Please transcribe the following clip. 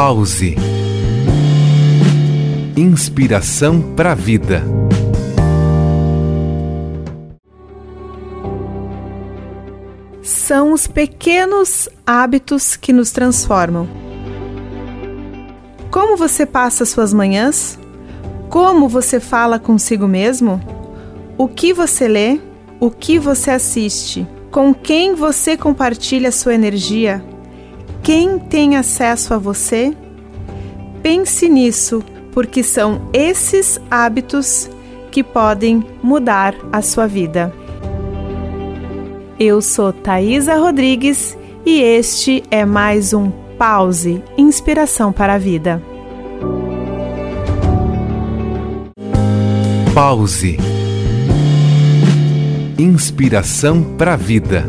Pause. Inspiração para a vida. São os pequenos hábitos que nos transformam. Como você passa suas manhãs? Como você fala consigo mesmo? O que você lê? O que você assiste? Com quem você compartilha sua energia? Quem tem acesso a você? Pense nisso, porque são esses hábitos que podem mudar a sua vida. Eu sou Thaisa Rodrigues e este é mais um Pause Inspiração para a Vida. Pause. Inspiração para a vida.